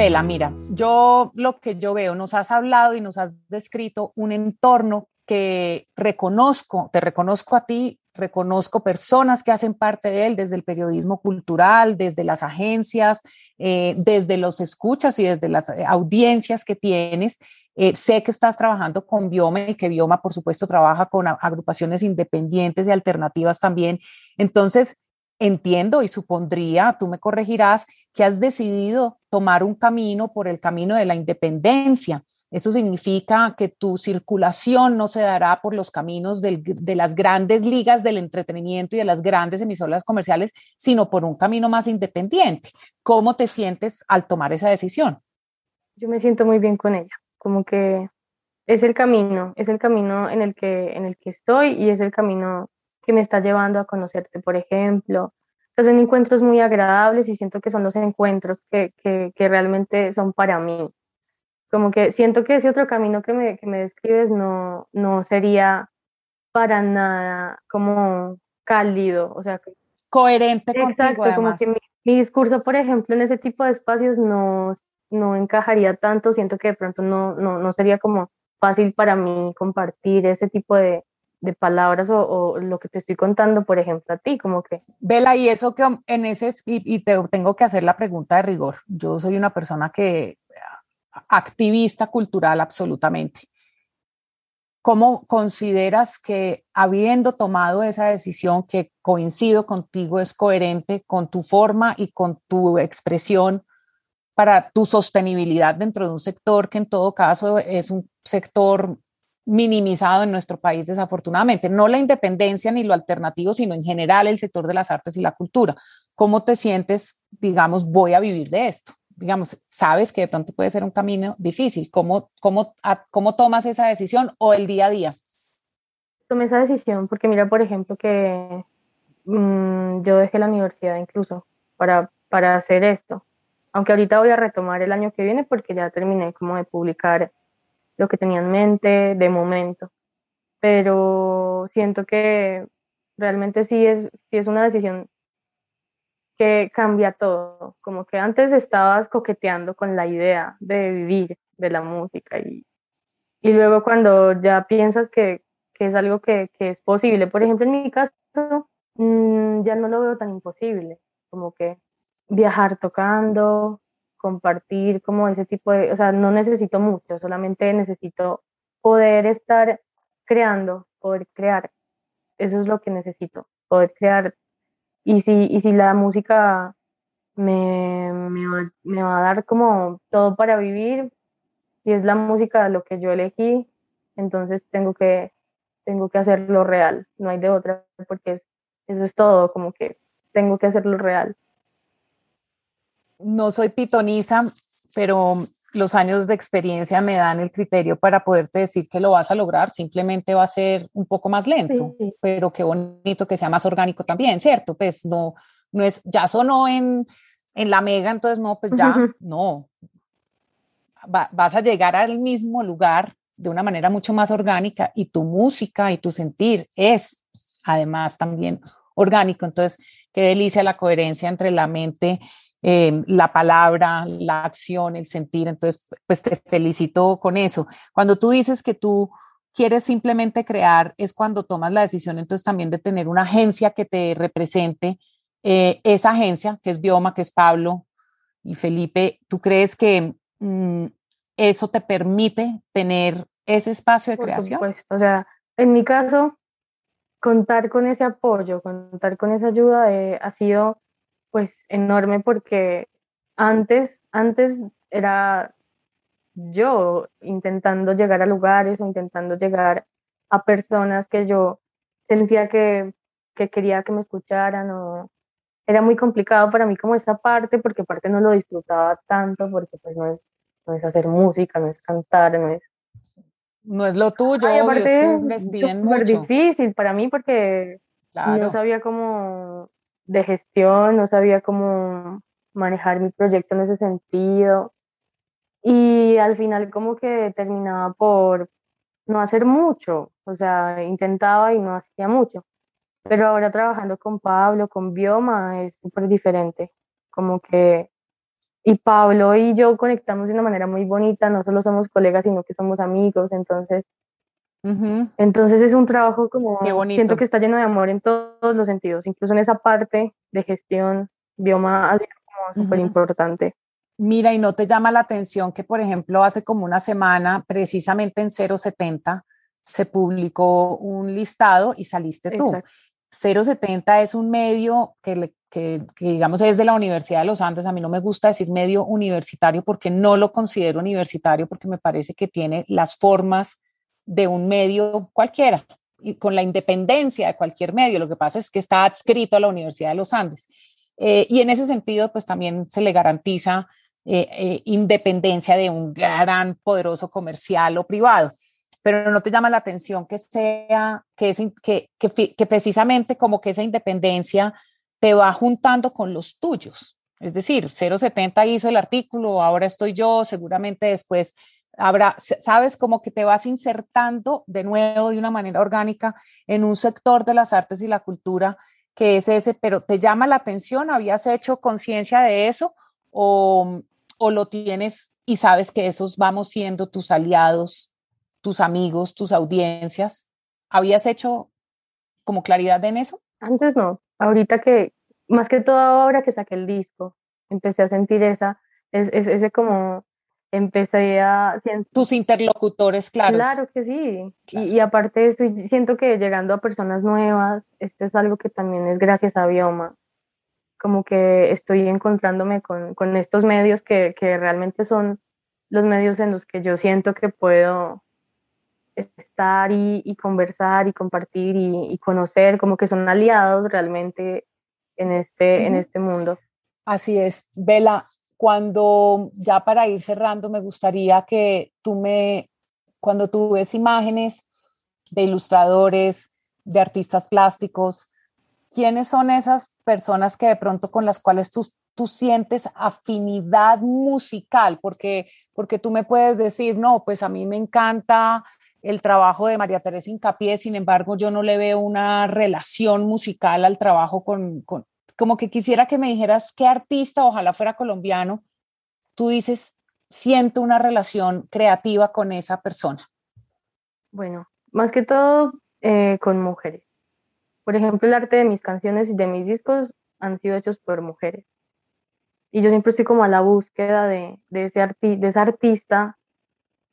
Vela, mira, yo lo que yo veo, nos has hablado y nos has descrito un entorno que reconozco, te reconozco a ti, reconozco personas que hacen parte de él desde el periodismo cultural, desde las agencias, eh, desde los escuchas y desde las eh, audiencias que tienes. Eh, sé que estás trabajando con Bioma y que Bioma, por supuesto, trabaja con agrupaciones independientes y alternativas también. Entonces, entiendo y supondría, tú me corregirás, que has decidido tomar un camino por el camino de la independencia. Eso significa que tu circulación no se dará por los caminos de las grandes ligas del entretenimiento y de las grandes emisoras comerciales, sino por un camino más independiente. ¿Cómo te sientes al tomar esa decisión? Yo me siento muy bien con ella, como que es el camino, es el camino en el que, en el que estoy y es el camino que me está llevando a conocerte, por ejemplo, son encuentros muy agradables y siento que son los encuentros que, que, que realmente son para mí. Como que siento que ese otro camino que me, que me describes no, no sería para nada como cálido, o sea, coherente Exacto, como que mi, discurso, por ejemplo, en ese tipo de espacios no, no encajaría tanto, siento que de pronto no, no, no sería como fácil para mí compartir ese tipo de, de palabras o, lo que te estoy contando, por ejemplo, a ti, como que... Vela, y eso que en ese, y, te tengo que hacer la pregunta de rigor, yo soy una persona que, activista cultural absolutamente. ¿Cómo consideras que habiendo tomado esa decisión que coincido contigo es coherente con tu forma y con tu expresión para tu sostenibilidad dentro de un sector que en todo caso es un sector minimizado en nuestro país desafortunadamente. No la independencia ni lo alternativo, sino en general el sector de las artes y la cultura. ¿Cómo te sientes, digamos, voy a vivir de esto? Digamos, sabes que de pronto puede ser un camino difícil. ¿Cómo, cómo, cómo tomas esa decisión o el día a día? Tomé esa decisión porque mira, por ejemplo, que mm, yo dejé la universidad incluso para, para hacer esto. Aunque ahorita voy a retomar el año que viene porque ya terminé como de publicar lo que tenía en mente de momento. Pero siento que realmente sí es, sí es una decisión que cambia todo. Como que antes estabas coqueteando con la idea de vivir de la música y, y luego cuando ya piensas que, que es algo que, que, es posible, por ejemplo en mi caso, mmm, ya no lo veo tan imposible, como que viajar tocando, compartir como ese tipo de, o sea, no necesito mucho, solamente necesito poder estar creando, poder crear. Eso es lo que necesito, poder crear. Y si, y si la música me, me, va, me va a dar como todo para vivir, y es la música lo que yo elegí, entonces tengo que, tengo que hacerlo real, no hay de otra, porque eso es todo, como que tengo que hacerlo real no soy pitoniza, pero los años de experiencia me dan el criterio para poderte decir que lo vas a lograr, simplemente va a ser un poco más lento, pero qué bonito que sea más orgánico también, ¿cierto? Pues no, no es, ya sonó en, en la mega, entonces no, pues ya, no. vas a llegar al mismo lugar de una manera mucho más orgánica y tu música y tu sentir es además también orgánico. Entonces, qué delicia la coherencia entre la mente Em, la palabra, la acción, el sentir. Entonces, pues te felicito con eso. Cuando tú dices que tú quieres simplemente crear, es cuando tomas la decisión entonces también de tener una agencia que te represente. Eh, esa agencia, que es Bioma, que es Pablo y Felipe, ¿tú crees que mm, eso te permite tener ese espacio de Por creación? Supuesto. O sea, en mi caso, contar con ese apoyo, contar con esa ayuda eh, ha sido pues enorme porque antes, antes era yo intentando llegar a lugares o intentando llegar a personas que yo sentía que, que quería que me escucharan o era muy complicado para mí como esta parte porque aparte no lo disfrutaba tanto porque pues no es, no es hacer música, no es cantar, no es... No es lo tuyo, Ay, aparte, es súper difícil para mí porque no sabía cómo de gestión, no sabía cómo manejar mi proyecto en ese sentido. Y al final como que terminaba por no hacer mucho, o sea, intentaba y no hacía mucho. Pero ahora trabajando con Pablo, con Bioma, es súper diferente. Como que, y Pablo y yo conectamos de una manera muy bonita, no solo somos colegas, sino que somos amigos, entonces entonces es un trabajo como, siento que está lleno de amor en todos los sentidos, incluso en esa parte de gestión, bioma ha sido como súper importante. Mira, y no te llama la atención que, por ejemplo, hace como una semana, precisamente en 070, se publicó un listado y saliste tú. 070 es un medio que, que, digamos, es de la Universidad de los Andes. A mí no me gusta decir medio universitario porque no lo considero universitario, porque me parece que tiene las formas de un medio cualquiera y con la independencia de cualquier medio. Lo que pasa es que está adscrito a la Universidad de los Andes. Eh, y en ese sentido, pues también se le garantiza eh, eh, independencia de un gran, poderoso comercial o privado. Pero no te llama la atención que sea, que, es, que, que, que precisamente como que esa independencia te va juntando con los tuyos. Es decir, 070 hizo el artículo, ahora estoy yo, seguramente después habrá, sabes, como que te vas insertando de nuevo de una manera orgánica en un sector de las artes y la cultura que es ese, pero ¿te llama la atención? ¿Habías hecho conciencia de eso o, o lo tienes y sabes que esos vamos siendo tus aliados, tus amigos, tus audiencias? ¿Habías hecho como claridad en eso? Antes no, ahorita que, más que todo ahora que saqué el disco, empecé a sentir esa, es, ese como, empecé a... Tus interlocutores, claro. Claro que sí. Y, aparte de eso, siento que llegando a personas nuevas, esto es algo que también es gracias a Bioma. Como que estoy encontrándome con, con estos medios que, que, realmente son los medios en los que yo siento que puedo estar y, conversar y compartir y, conocer, como que son aliados realmente en este, en este mundo. Así es. Vela, cuando ya para ir cerrando, me gustaría que tú me, cuando tú ves imágenes de ilustradores, de artistas plásticos, ¿quiénes son esas personas que de pronto con las cuales tú, tú sientes afinidad musical? Porque, porque tú me puedes decir, no, pues a mí me encanta el trabajo de María Teresa Incapié, sin embargo, yo no le veo una relación musical al trabajo con, con, como que quisiera que me dijeras qué artista, ojalá fuera colombiano, tú dices, siento una relación creativa con esa persona. Bueno, más que todo eh, con mujeres. Por ejemplo, el arte de mis canciones y de mis discos han sido hechos por mujeres. Y yo siempre estoy como a la búsqueda de, ese artista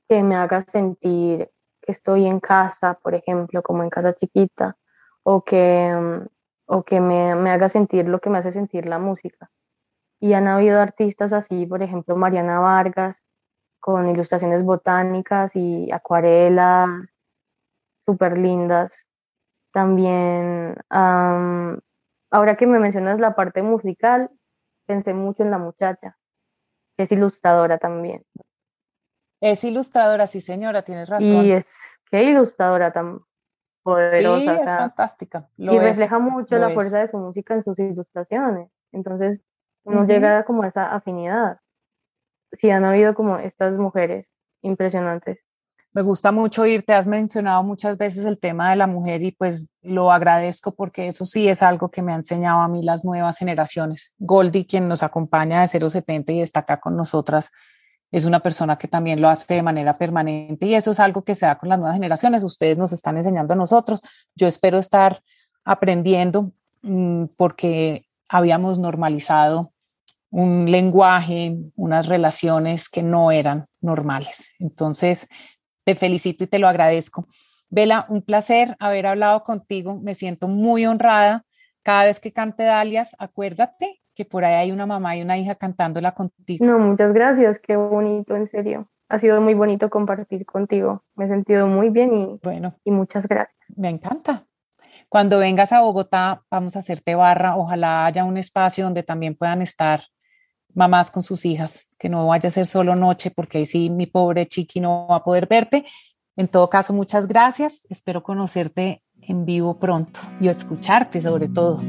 que me haga sentir que estoy en casa, por ejemplo, como en casa chiquita, o que, mm, o que me, me, haga sentir lo que me hace sentir la música. Y han habido artistas así, por ejemplo, Mariana Vargas, con ilustraciones botánicas y acuarelas súper lindas. También, ahora que me mencionas la parte musical, pensé mucho en la muchacha, que es ilustradora también. Es ilustradora, sí señora, tienes razón. Y es, qué ilustradora tan poderosa. Sí, es fantástica. y refleja mucho la fuerza de su música en sus ilustraciones. Entonces, uno llega como a esa afinidad. Sí, han habido como estas mujeres impresionantes. Me gusta mucho oírte, has mencionado muchas veces el tema de la mujer y pues lo agradezco porque eso sí es algo que me ha enseñado a mí las nuevas generaciones. Goldie, quien nos acompaña de 070 y está acá con nosotras, es una persona que también lo hace de manera permanente y eso es algo que se da con las nuevas generaciones. Ustedes nos están enseñando a nosotros. Yo espero estar aprendiendo mm, porque habíamos normalizado un lenguaje, unas relaciones que no eran normales. Entonces, te felicito y te lo agradezco. Vela, un placer haber hablado contigo. Me siento muy honrada. Cada vez que cante Dalias, acuérdate que por ahí hay una mamá y una hija cantándola contigo. No, muchas gracias, qué bonito, en serio. Ha sido muy bonito compartir contigo. Me he sentido muy bien y, bueno, y muchas gracias. Me encanta. Cuando vengas a Bogotá, vamos a hacerte barra. Ojalá haya un espacio donde también puedan estar mamás con sus hijas, que no vaya a ser solo noche, porque ahí sí mi pobre chiqui no va a poder verte. En todo caso, muchas gracias. Espero conocerte en vivo pronto y escucharte sobre todo.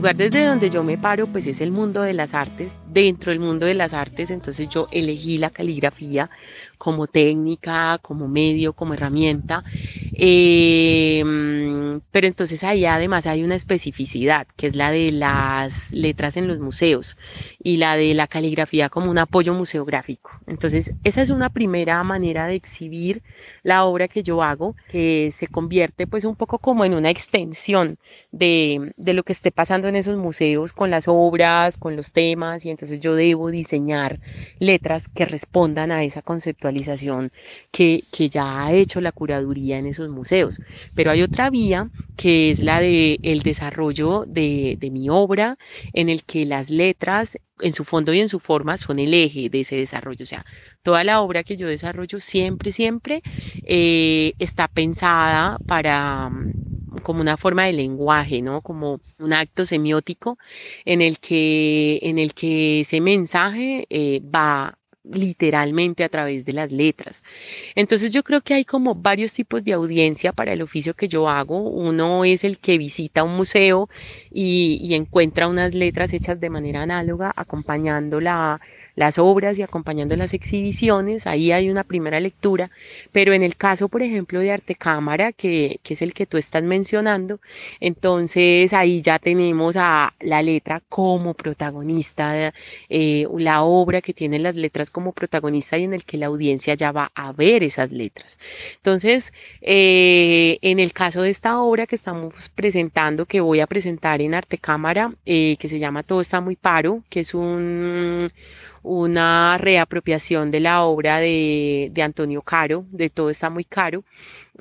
Lugar desde donde yo me paro pues es el mundo de las artes. Dentro del mundo de las artes entonces yo elegí la caligrafía como técnica, como medio, como herramienta. Em, pero entonces ahí además hay una especificidad, que es la de las letras en los museos y la de la caligrafía como un apoyo museográfico. Entonces esa es una primera manera de exhibir la obra que yo hago, que se convierte pues un poco como en una extensión de, de lo que esté pasando en esos museos con las obras, con los temas, y entonces yo debo diseñar letras que respondan a esa conceptualización que, que ya ha hecho la curaduría en esos museos. Pero hay otra vía que es la de el desarrollo de, de mi obra, en el que las letras en su fondo y en su forma son el eje de ese desarrollo. O sea, toda la obra que yo desarrollo siempre, siempre eh, está pensada para como una forma de lenguaje, ¿no? Como un acto semiótico en el que, en el que ese mensaje eh, va literalmente a través de las letras. Entonces yo creo que hay como varios tipos de audiencia para el oficio que yo hago. Uno es el que visita un museo y, encuentra unas letras hechas de manera análoga, acompañando las obras y acompañando las exhibiciones. Ahí hay una primera lectura. Pero en el caso, por ejemplo, de Arte Cámara, que, que es el que tú estás mencionando, entonces ahí ya tenemos a la letra como protagonista, eh, la obra que tiene las letras como protagonista y en el que la audiencia ya va a ver esas letras. Entonces, eh, en el caso de esta obra que estamos presentando, que voy a presentar en Arte Cámara, eh, que se llama Todo está muy paro, que es un, una reapropiación de la obra de, de Antonio Caro, de Todo está muy caro.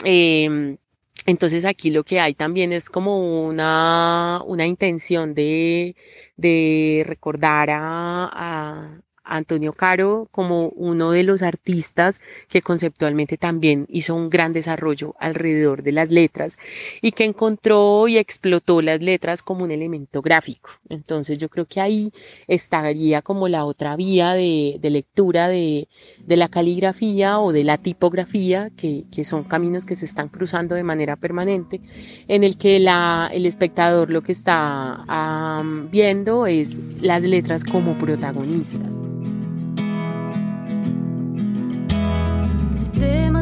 Em, entonces aquí lo que hay también es como una, una intención de, de recordar a, Antonio Caro como uno de los artistas que conceptualmente también hizo un gran desarrollo alrededor de las letras y que encontró y explotó las letras como un elemento gráfico. Entonces yo creo que ahí estaría como la otra vía de, lectura de, la caligrafía o de la tipografía, que, son caminos que se están cruzando de manera permanente, en el que el espectador lo que está viendo es las letras como protagonistas.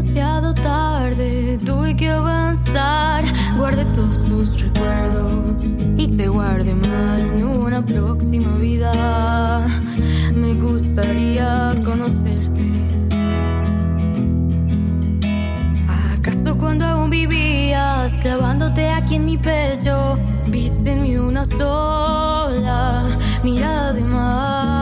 Demasiado tarde, tuve que avanzar. Guardé todos tus recuerdos y te guardé mal en una próxima vida. Me gustaría conocerte. ¿Acaso cuando aún vivías clavándote aquí en mi pecho, viste en mí una sola mirada de maldad?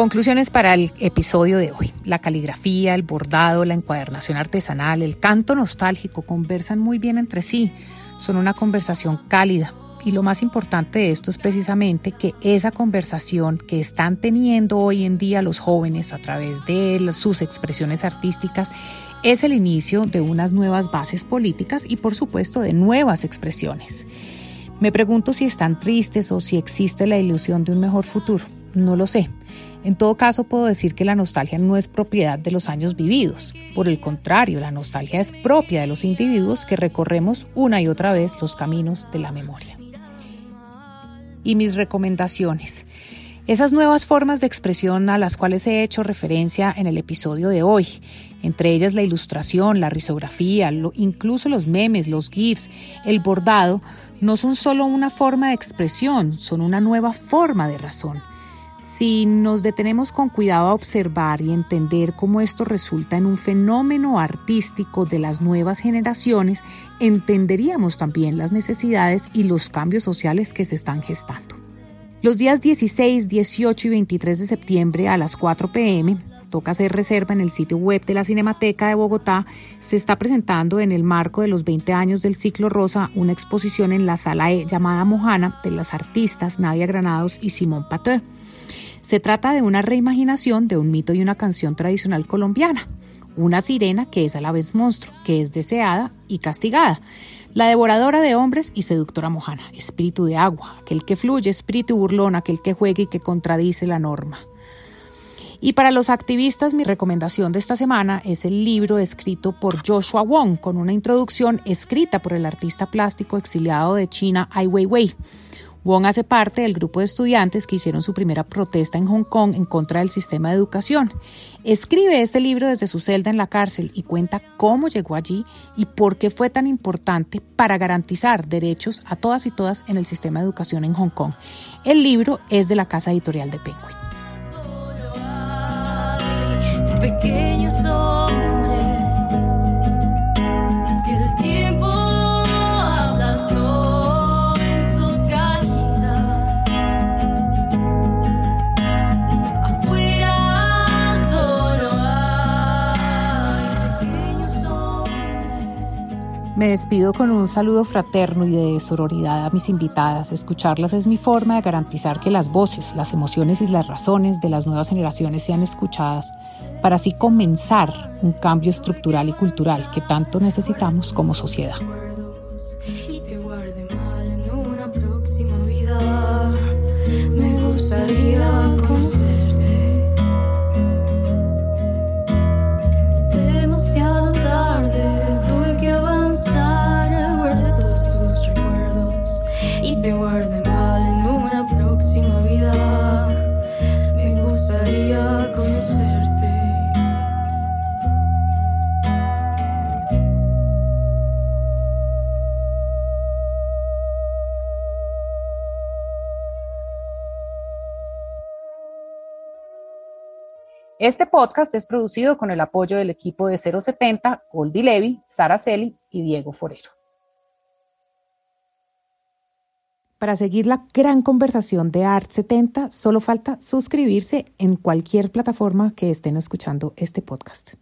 Conclusiones para el episodio de hoy. La caligrafía, el bordado, la encuadernación artesanal, el canto nostálgico conversan muy bien entre sí. Son una conversación cálida. Y lo más importante de esto es precisamente que esa conversación que están teniendo hoy en día los jóvenes a través de sus expresiones artísticas es el inicio de unas nuevas bases políticas y por supuesto de nuevas expresiones. Me pregunto si están tristes o si existe la ilusión de un mejor futuro. No lo sé. En todo caso, puedo decir que la nostalgia no es propiedad de los años vividos. Por el contrario, la nostalgia es propia de los individuos que recorremos una y otra vez los caminos de la memoria. Y mis recomendaciones. Esas nuevas formas de expresión a las cuales he hecho referencia en el episodio de hoy, entre ellas la ilustración, la risografía, incluso los memes, los GIFs, el bordado, no son solo una forma de expresión, son una nueva forma de razón. Si nos detenemos con cuidado a observar y entender cómo esto resulta en un fenómeno artístico de las nuevas generaciones, entenderíamos también las necesidades y los cambios sociales que se están gestando. Los días 16, 18 y 23 de septiembre a las 4 pm, toca hacer reserva en el sitio web de la Cinemateca de Bogotá, se está presentando en el marco de los 20 años del ciclo Rosa una exposición en la sala E llamada Mojana de las artistas Nadia Granados y Simón Pateu. Se trata de una reimaginación de un mito y una canción tradicional colombiana. Una sirena que es a la vez monstruo, que es deseada y castigada. La devoradora de hombres y seductora mojana, espíritu de agua, aquel que fluye, espíritu burlón, aquel que juega y que contradice la norma. Y para los activistas, mi recomendación de esta semana es el libro escrito por Joshua Wong, con una introducción escrita por el artista plástico exiliado de China Ai Weiwei. Wong hace parte del grupo de estudiantes que hicieron su primera protesta en Hong Kong en contra del sistema de educación. Escribe este libro desde su celda en la cárcel y cuenta cómo llegó allí y por qué fue tan importante para garantizar derechos a todas y todas en el sistema de educación en Hong Kong. El libro es de la casa editorial de Penguin. Me despido con un saludo fraterno y de sororidad a mis invitadas. Escucharlas es mi forma de garantizar que las voces, las emociones y las razones de las nuevas generaciones sean escuchadas para así comenzar un cambio estructural y cultural que tanto necesitamos como sociedad. Este podcast es producido con el apoyo del equipo de 070, Goldie Levy, Sara Celi y Diego Forero. Para seguir la gran conversación de Art 70, solo falta suscribirse en cualquier plataforma que estén escuchando este podcast.